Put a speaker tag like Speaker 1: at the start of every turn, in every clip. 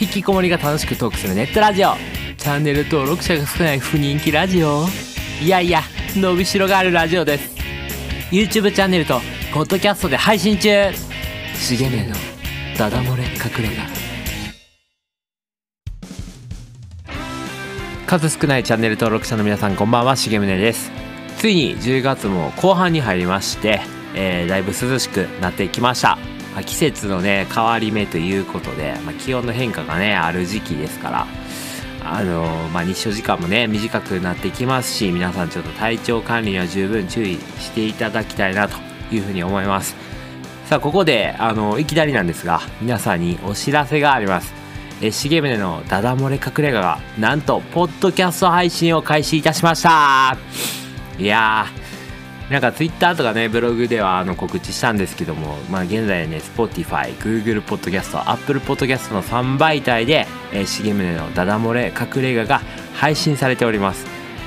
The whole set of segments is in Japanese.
Speaker 1: 引きこもりが楽しくトークするネットラジオ。チャンネル登録者が少ない不人気ラジオ。いやいや伸びしろがあるラジオです。YouTube チャンネルとポッドキャストで配信中。重めのダダ漏れ隠れ家。数少ないチャンネル登録者の皆さんこんばんは。重宗です。ついに10月も後半に入りまして、えーだいぶ涼しくなってきましたまあ季節のね変わり目ということで、まあ、気温の変化がねある時期ですからあのまあ、日照時間もね短くなってきますし皆さんちょっと体調管理には十分注意していただきたいなというふうに思います。さあここであのいきなりなんですが皆さんにお知らせがあります。え重宗のダダ漏れ隠れ家がなんとポッドキャスト配信を開始いたしました。いやーなんかツイッターとかねブログではあの告知したんですけども、まあ、現在ね Spotify、Google Podcast、Apple Podcast の3媒体で、えー、重宗のダダ漏れ隠れ家が配信されております、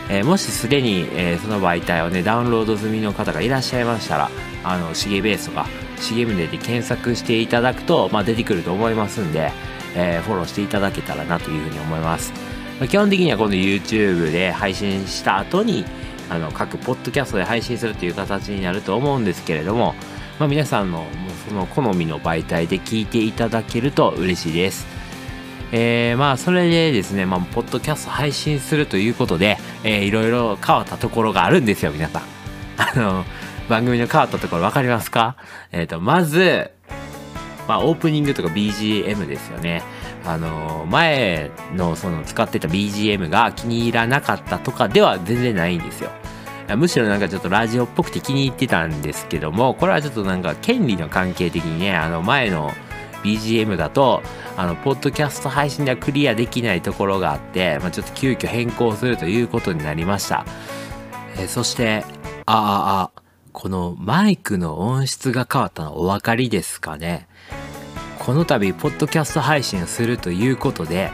Speaker 1: えーもしすでに、えーその媒体をねダウンロード済みの方がいらっしゃいましたらあの重ベースとか重宗で検索していただくと、まあ、出てくると思いますんで、えーフォローしていただけたらなというふうに思います、まあ基本的にはこの YouTube で配信した後にあの各ポッドキャストで配信するという形になると思うんですけれども、まあ、皆さんのもうその好みの媒体で聞いていただけると嬉しいです。えーまあそれでですね、まあ、ポッドキャスト配信するということで、えーいろいろ変わったところがあるんですよ皆さん。あの番組の変わったところ分かりますか？えっ、とまず、まあ、オープニングとか BGM ですよね。あの前のその使ってた BGM が気に入らなかったとかでは全然ないんですよ。いやむしろなんかちょっとラジオっぽくて気に入ってたんですけどもこれはちょっとなんか権利の関係的にねあの前の BGM だとあのポッドキャスト配信ではクリアできないところがあって、まあ、ちょっと急遽変更するということになりました、えーそしてあああこのマイクの音質が変わったのお分かりですかね？この度ポッドキャスト配信をするということで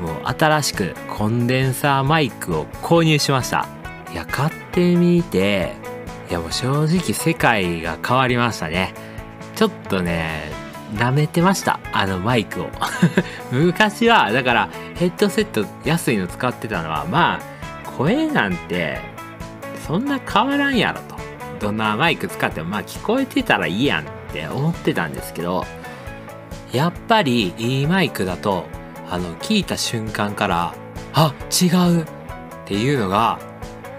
Speaker 1: もう新しくコンデンサーマイクを購入しました。いや買ってみていやもう正直世界が変わりましたね。ちょっとね舐めてましたあのマイクを。昔はだからヘッドセット安いの使ってたのはまあ声なんてそんな変わらんやろと。どんなマイク使ってもまあ聞こえてたらいいやんって思ってたんですけどやっぱりいいマイクだとあの聞いた瞬間からあ違うっていうのが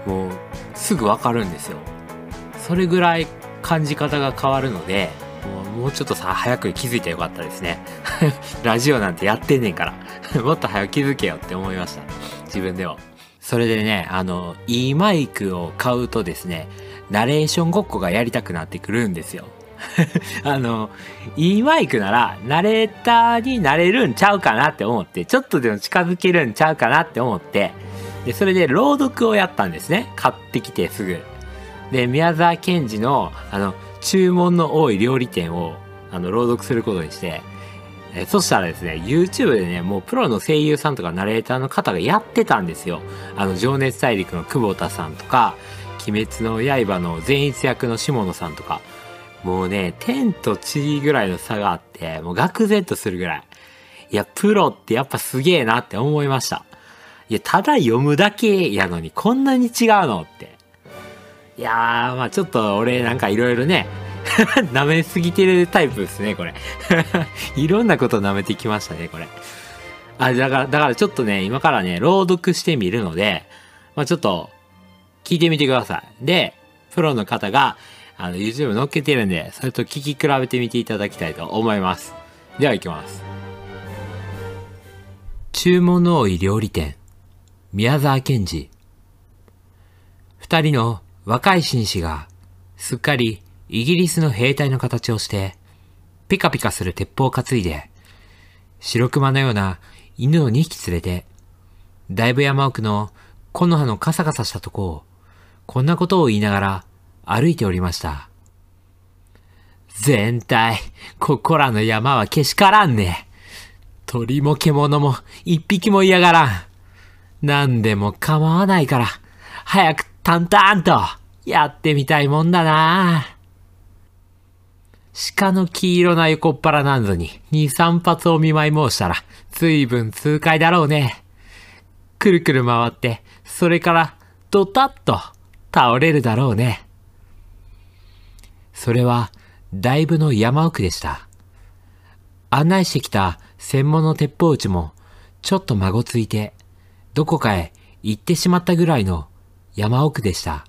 Speaker 1: もうすぐわかるんですよ。それぐらい感じ方が変わるのでもうちょっとさ早く気づいてよかったですね。ラジオなんてやってんねんから。もっと早く気づけよって思いました。自分でもそれでねあのいいマイクを買うとですねナレーションごっこがやりたくなってくるんですよ。あの、いいマイクなら、ナレーターになれるんちゃうかなって思って、ちょっとでも近づけるんちゃうかなって思って、で、それで朗読をやったんですね。買ってきてすぐ。で、宮沢賢治の、あの、注文の多い料理店を、あの、朗読することにして、えそしたらですね、YouTube でね、もうプロの声優さんとかナレーターの方がやってたんですよ。あの、情熱大陸の久保田さんとか、鬼滅の刃の善逸役の下野さんとか、もうね、天と地ぐらいの差があって、もう愕然とするぐらい。いや、プロってやっぱすげえなって思いました。いや、ただ読むだけやのにこんなに違うのって。いやー、まあちょっと俺なんかいろいろね、舐めすぎてるタイプですね、これ。いろんなこと舐めてきましたね、これ。あ、だから、だからちょっとね、今からね、朗読してみるので、まあちょっと、聞いてみてください。で、プロの方が、あの、YouTube 載っけてるんで、それと聞き比べてみていただきたいと思います。では行きます。注文の多い料理店、宮沢賢治。二人の若い紳士が、すっかりイギリスの兵隊の形をして、ピカピカする鉄砲を担いで、白熊のような犬を2匹連れて、だいぶ山奥の木の葉のカサカサしたとこを、こんなことを言いながら歩いておりました。全体、ここらの山はけしからんね。鳥も獣も一匹も嫌がらん。何でも構わないから、早く淡々とやってみたいもんだな。鹿の黄色な横っ腹なんぞに二三発お見舞い申したら、随分痛快だろうね。くるくる回って、それからドタッと倒れるだろうね。それは、だいぶの山奥でした。案内してきた専門の鉄砲撃ちも、ちょっと孫ついて、どこかへ行ってしまったぐらいの山奥でした。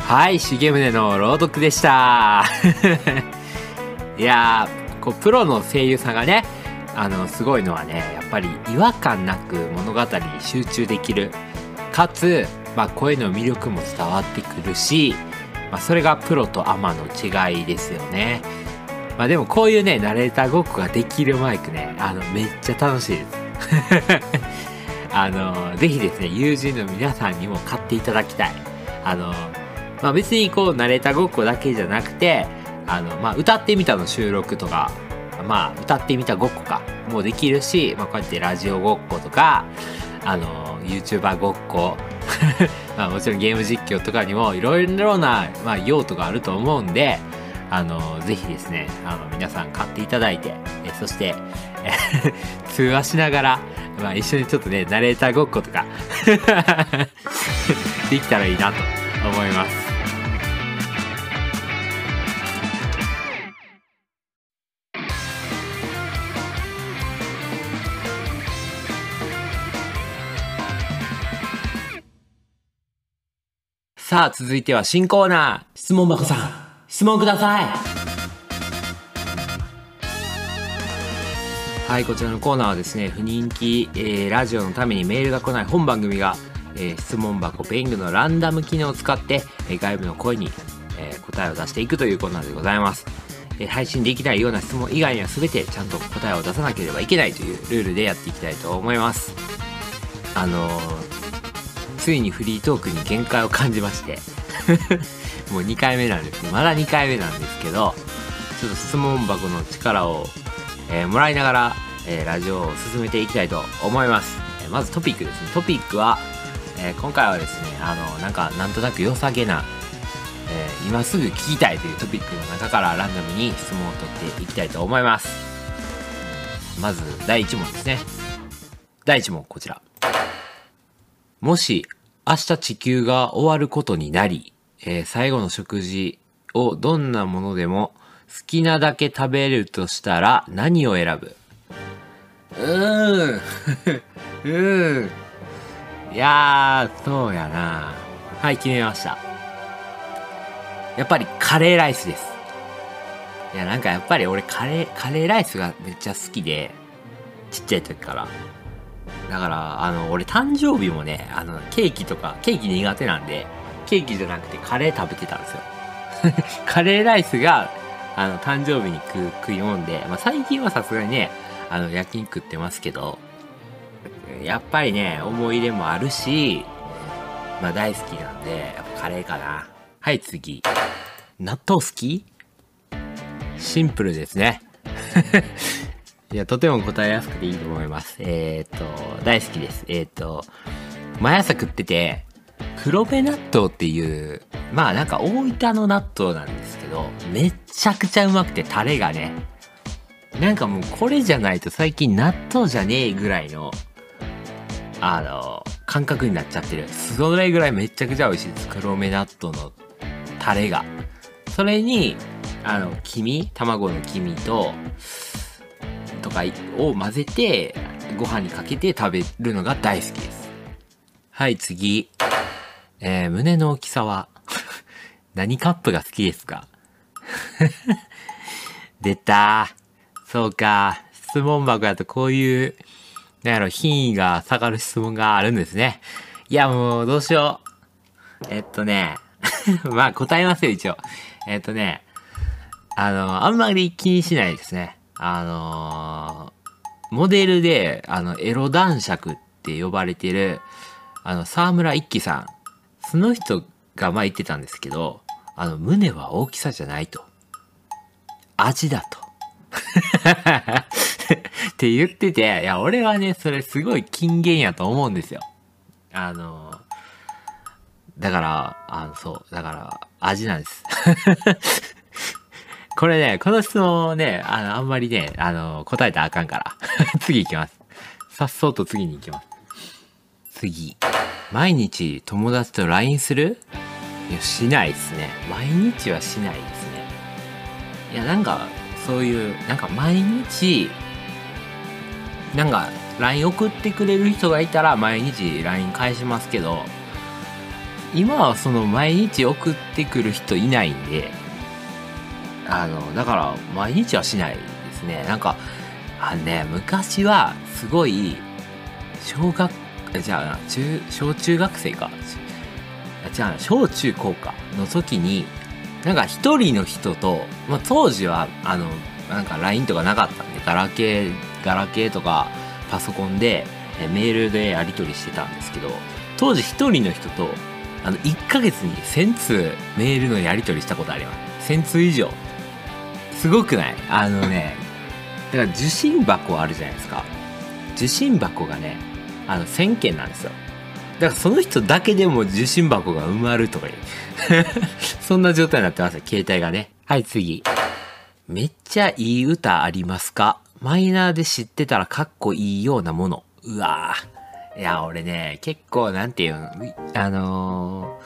Speaker 1: はい、重宗の朗読でした。いや、こう、プロの声優さんがね、あの、すごいのはね、やっぱり違和感なく物語に集中できる。かつ、まあ、声の魅力も伝わってくるし、まあ、それがプロとアマの違いですよね。まあでもこういうね、ナレーターごっこができるマイクね、あの、めっちゃ楽しいです。あの、ぜひですね、友人の皆さんにも買っていただきたい。あの、まあ別にこう、ナレーターごっこだけじゃなくて、あの、まあ歌ってみたの収録とか、まあ歌ってみたごっこかもうできるし、まあこうやってラジオごっことか、あの、YouTuber ごっこ、まあもちろんゲーム実況とかにもいろいろな、まあ、用途があると思うんで、あの、ぜひですね、あの、皆さん買っていただいて、えそして、え 通話しながら、まあ一緒にちょっとね、ナレーターごっことか できたらいいなと思います。さあ、続いては新コーナー。質問箱さん、質問ください。はい、こちらのコーナーはですね、不人気、えー、ラジオのためにメールが来ない本番組が、えー、質問箱ペングのランダム機能を使って、えー、外部の声に、え答えを出していくというコーナーでございます。え配信できないような質問以外には全てちゃんと答えを出さなければいけないというルールでやっていきたいと思います。あのついにフリートークに限界を感じまして もう2回目なんですまだ2回目なんですけどちょっと質問箱の力を、えー、もらいながら、えー、ラジオを進めていきたいと思います、えー、まずトピックですね。トピックは、え今回はですねあのなんかなんとなく良さげな、え今すぐ聞きたいというトピックの中からランダムに質問を取っていきたいと思います。まず第1問ですね。第1問こちら。もし明日地球が終わることになり、え、最後の食事をどんなものでも好きなだけ食べるとしたら何を選ぶ？うーん。うーん。いやー、そうやな。はい、決めました。やっぱりカレーライスです。いや、なんかやっぱり俺カレー、カレーライスがめっちゃ好きで、ちっちゃい時から。だから、あの、俺誕生日もね、あの、ケーキとか、ケーキ苦手なんで、ケーキじゃなくてカレー食べてたんですよ。カレーライスが、あの、誕生日に食食いもんで、まあ、最近はさすがにね、あの、焼肉食ってますけど、やっぱりね、思い入れもあるし、まあ大好きなんで、やっぱカレーかな。はい、次。納豆好き？シンプルですね。いや、とても答えやすくていいと思います。えっ、ー、と、大好きです。えっ、ー、と、毎朝食ってて、黒部納豆っていう、まあなんか大分の納豆なんですけど、めっちゃくちゃうまくてタレがね、なんかもうこれじゃないと最近納豆じゃねえぐらいの、あの、感覚になっちゃってる。それぐらいめちゃくちゃ美味しいです。黒目納豆のタレが。それに、あの、黄身卵の黄身と、とかを混ぜて、ご飯にかけて食べるのが大好きです。はい、次。えー、胸の大きさは何カップが好きですか？出たそうか。質問箱だとこういう、なんやろ、品位が下がる質問があるんですね。いや、もう、どうしよう。えっとね、まあ、答えますよ、一応。えっとね、あの、あんまり気にしないですね。あのー、モデルで、あの、エロ男爵って呼ばれてる、あの、沢村一樹さん。その人がまあ言ってたんですけど、あの、胸は大きさじゃないと。味だと。って言ってて、いや、俺はね、それすごい金言やと思うんですよ。あの、だから、あの、そう、だから、味なんです。これね、この質問ね、あの、あんまりね、あの、答えたらあかんから。次行きます。さっそうと次に行きます。次。毎日友達と LINE する？いや、しないですね。毎日はしないですね。いや、なんか、そういう、なんか毎日、なんか、LINE 送ってくれる人がいたら毎日 LINE 返しますけど、今はその毎日送ってくる人いないんで、あの、だから毎日はしないですね。なんか、あね、昔はすごい、小学、じゃあ、中、小中学生か。じゃあ、小中高かの時に、なんか一人の人と、まあ、当時は、あの、なんか LINE とかなかったんで、ガラケー、ガラケーとかパソコンでメールでやり取りしてたんですけど、当時一人の人と、あの、1ヶ月に1000通メールのやり取りしたことあります。1000通以上。すごくない？あのね、だから受信箱あるじゃないですか。受信箱がね、あの、1000件なんですよ。だからその人だけでも受信箱が埋まるとかいう。そんな状態になってます携帯がね。はい、次。めっちゃいい歌ありますか？マイナーで知ってたらかっこいいようなもの。うわぁ。いや、俺ね、結構、なんていうの、あの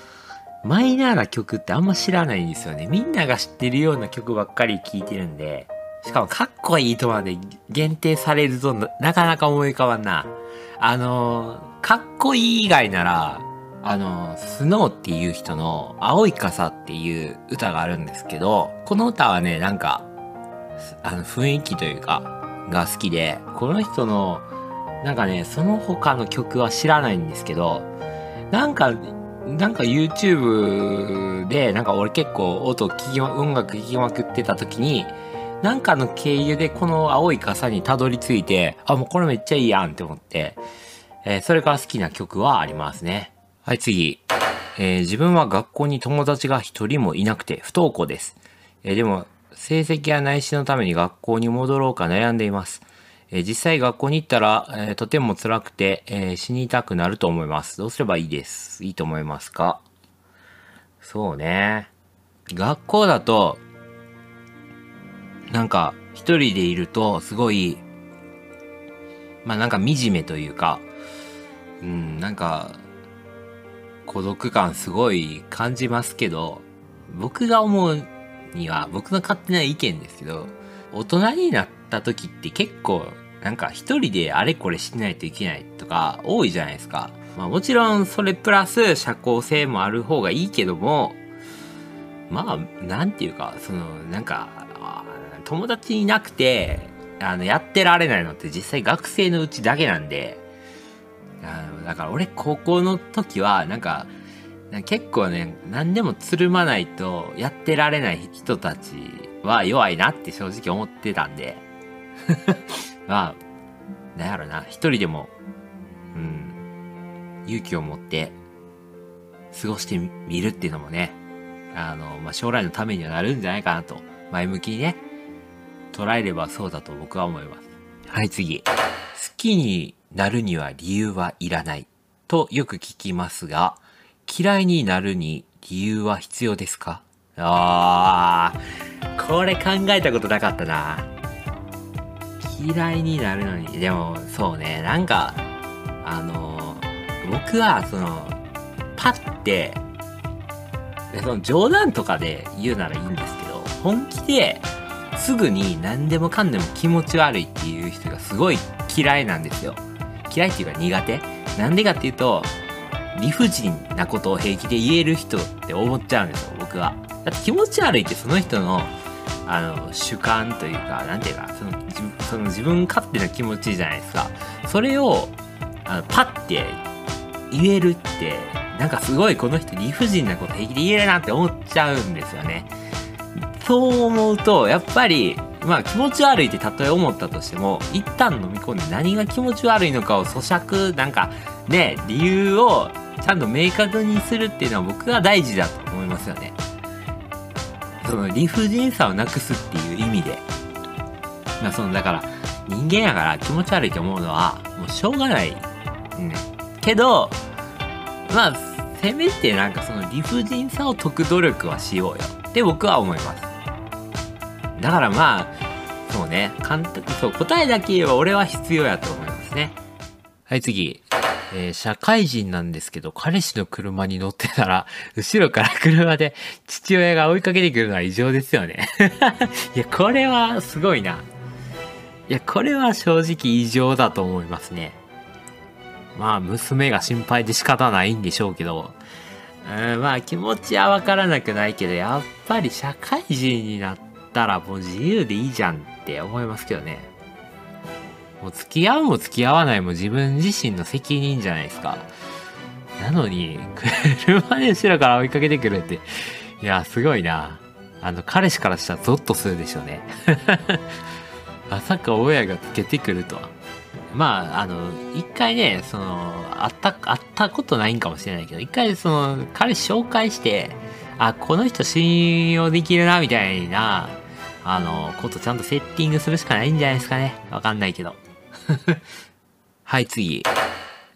Speaker 1: ー、マイナーな曲ってあんま知らないんですよね。みんなが知ってるような曲ばっかり聴いてるんで、しかもかっこいいとまで限定されるとなかなか思い浮かばんな。あの、かっこいい以外なら、あの、スノーっていう人の青い傘っていう歌があるんですけど、この歌はね、なんか、あの雰囲気というか、が好きで、この人の、なんかね、その他の曲は知らないんですけど、なんか、なんか YouTube で、なんか俺結構音聞き、音楽聴きまくってた時に、なんかの経由でこの青い傘にたどり着いて、あ、もうこれめっちゃいいやんって思って、えー、それから好きな曲はありますね。はい、次。えー、自分は学校に友達が一人もいなくて不登校です。えー、でも、成績や内視のために学校に戻ろうか悩んでいます。えー、実際学校に行ったら、えとても辛くて、え死にたくなると思います。どうすればいいです？いいと思いますか？そうね。学校だと、なんか、一人でいると、すごい、まあなんか惨めというか、うん、なんか、孤独感すごい感じますけど、僕が思うには、僕の勝手な意見ですけど、大人になった時って結構、なんか一人であれこれしないといけないとか多いじゃないですか。まあもちろんそれプラス社交性もある方がいいけども、まあ、なんていうか、その、なんか、友達いなくて、あの、やってられないのって実際学生のうちだけなんで、あの、だから俺高校の時は、なんか、結構ね、何でもつるまないとやってられない人たちは弱いなって正直思ってたんで。まあ、なんやろな、一人でも、うん、勇気を持って過ごしてみるっていうのもね、あの、まあ、将来のためにはなるんじゃないかなと、前向きにね、捉えればそうだと僕は思います。はい、次。好きになるには理由はいらないとよく聞きますが、嫌いになるに理由は必要ですか？あー、これ考えたことなかったな。嫌いになるのに、でもそうね、なんか、あの、僕はその、パッて、その冗談とかで言うならいいんですけど、本気ですぐに何でもかんでも気持ち悪いっていう人がすごい嫌いなんですよ。嫌いっていうか苦手なんでかっていうと、理不尽なことを平気で言える人って思っちゃうんですよ、僕は。だって気持ち悪いってその人の、あの、主観というか、なんていうか、その、その自分勝手な気持ちじゃないですか。それを、あの、パッて言えるって、なんかすごいこの人理不尽なこと平気で言えるなって思っちゃうんですよね。そう思うと、やっぱり、まあ気持ち悪いってたとえ思ったとしても、一旦飲み込んで何が気持ち悪いのかを咀嚼、なんかね、理由をちゃんと明確にするっていうのは僕は大事だと思いますよね。その理不尽さをなくすっていう意味で。まあその、だから人間やから気持ち悪いと思うのはもうしょうがない。ね。けど、まあ、せめてなんかその理不尽さを解く努力はしようよって僕は思います。だからまあそうね簡単そう答えだけ言えば俺は必要やと思いますねはい次えー、社会人なんですけど、彼氏の車に乗ってたら、後ろから車で父親が追いかけてくるのは異常ですよね。いや、これはすごいな。いや、これは正直異常だと思いますね。まあ、娘が心配で仕方ないんでしょうけど、うん、まあ気持ちはわからなくないけど、やっぱり社会人になったらもう自由でいいじゃんって思いますけどね。もう付き合うも付き合わないも自分自身の責任じゃないですか。なのに、車で後ろから追いかけてくるって、いや、すごいな。あの、彼氏からしたらゾッとするでしょうね。まさか親がつけてくるとは。まあ、あの、一回ね、その、会った、会ったことないんかもしれないけど、一回その、彼紹介して、あ、この人信用できるな、みたいな、あの、ことちゃんとセッティングするしかないんじゃないですかね。わかんないけど。はい、次。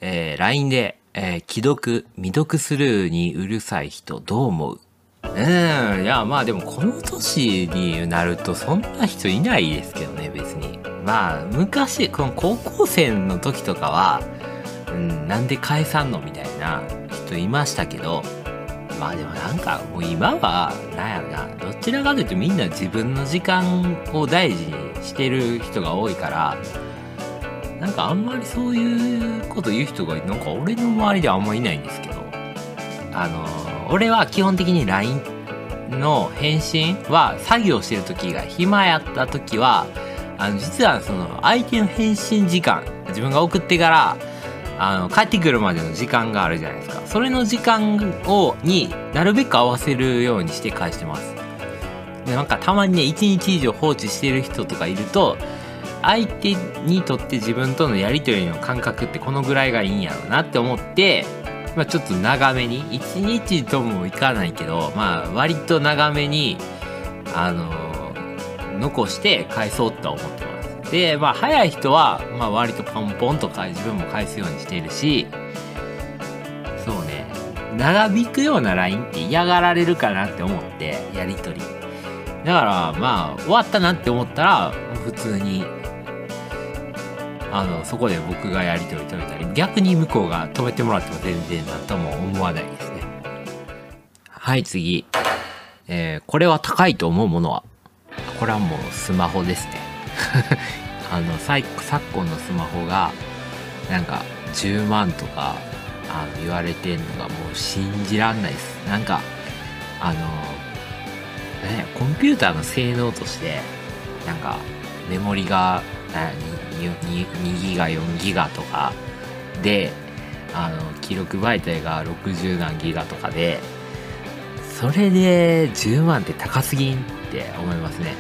Speaker 1: えー、LINE で、えー、既読、未読スルーにうるさい人どう思う？うん、いや、まあでもこの年になるとそんな人いないですけどね、別に。まあ、昔、この高校生の時とかは、うん、なんで返さんの？みたいな人いましたけど、まあでもなんかもう今は、なんやろな、どちらかというとみんな自分の時間を大事にしてる人が多いから、なんかあんまりそういうこと言う人がなんか俺の周りではあんまいないんですけどあの俺は基本的に LINE の返信は作業してる時が暇やった時はあの実はその相手の返信時間自分が送ってからあの帰ってくるまでの時間があるじゃないですかそれの時間をになるべく合わせるようにして返してますでなんかたまにね1日以上放置してる人とかいると相手にとって自分とのやり取りの感覚ってこのぐらいがいいんやろうなって思って、まあ、ちょっと長めに1日ともいかないけど、まあ、割と長めに、あの、残して返そうとは思ってます。で、まあ、早い人は、まあ、割とポンポンとか自分も返すようにしているし、そうね、長引くような LINE って嫌がられるかなって思って、やり取り。だから、まあ、終わったなって思ったら、普通にあのそこで僕がやり取り止めたり逆に向こうが止めてもらっても全然何とも思わないですね。はい次、えー、これは高いと思うものは？これはもうスマホですね。あの昨今のスマホがなんか10万とかあの言われてんのがもう信じらんないです。なんかあのねコンピューターの性能としてなんかメモリが 2, 2ギガ4ギガとかであの記録媒体が60何ギガとかでそれで10万って高すぎんって思いますね。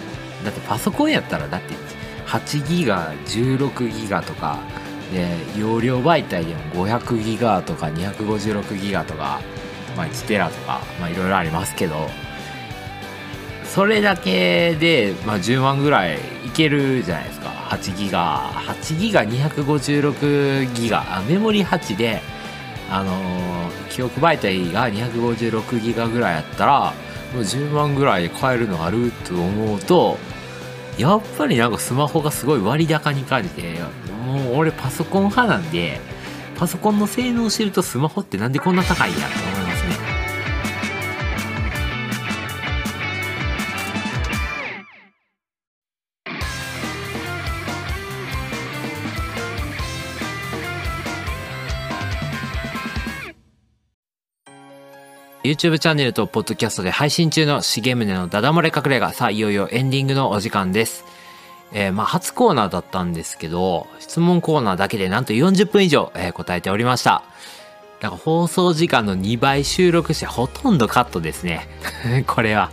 Speaker 1: だってパソコンやったらだって8ギガ16ギガとかで容量媒体でも500ギガとか256ギガとか、まあ、1テラとかまいろいろありますけどそれだけで、まあ、10万ぐらいいけるじゃないですか。8ギガ8ギガ256ギガ。あメモリ8であのー、記憶媒体が256ギガぐらいやったらもう10万ぐらいで買えるのあると思うとやっぱりなんかスマホがすごい割高に感じてもう俺パソコン派なんでパソコンの性能を知るとスマホってなんでこんな高いんやと YouTube チャンネルとポッドキャストで配信中の重宗のダダ漏れ隠れ家。さあ、いよいよエンディングのお時間です。えー、まあ、初コーナーだったんですけど、質問コーナーだけでなんと40分以上、えー、答えておりました。だか放送時間の2倍収録してほとんどカットですね。これは。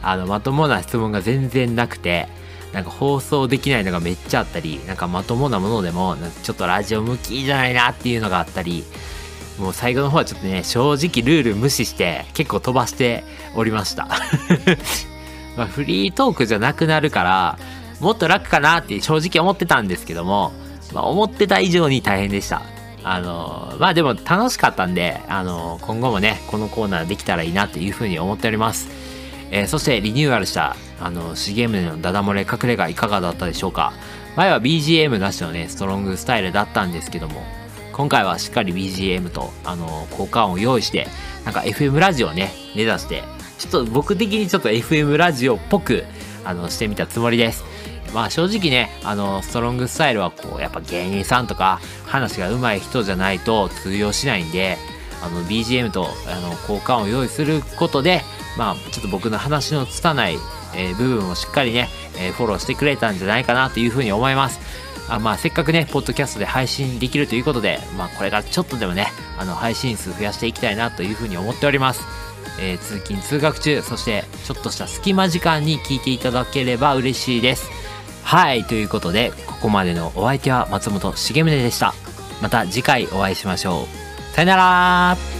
Speaker 1: あの、まともな質問が全然なくて、なんか放送できないのがめっちゃあったり、なんかまともなものでも、ちょっとラジオ向きじゃないなっていうのがあったり、もう最後の方はちょっとね、正直ルール無視して結構飛ばしておりました。まフリートークじゃなくなるから、もっと楽かなって正直思ってたんですけども、まあ、思ってた以上に大変でした。あのまあでも楽しかったんで、あの今後もね、このコーナーできたらいいなっていうふうに思っております。えー、そしてリニューアルしたあの、重宗のダダ漏れ隠れがいかがだったでしょうか前は BGM なしのね、ストロングスタイルだったんですけども、今回はしっかり BGM と、あの、効果音を用意して、なんか FM ラジオをね、目指して、ちょっと僕的にちょっと FM ラジオっぽく、あの、してみたつもりです。まあ正直ね、あの、ストロングスタイルはこう、やっぱ芸人さんとか、話が上手い人じゃないと通用しないんで、あの、BGM と、あの、効果音を用意することで、まあ、ちょっと僕の話のつかない、えー、部分をしっかりね、えー、フォローしてくれたんじゃないかなというふうに思います。あまあ、せっかくね、ポッドキャストで配信できるということで、まあ、これからちょっとでもね、あの、配信数増やしていきたいなというふうに思っております。えー、通勤通学中、そしてちょっとした隙間時間に聞いていただければ嬉しいです。はい、ということで、ここまでのお相手は松本重宗でした。また次回お会いしましょう。さよなら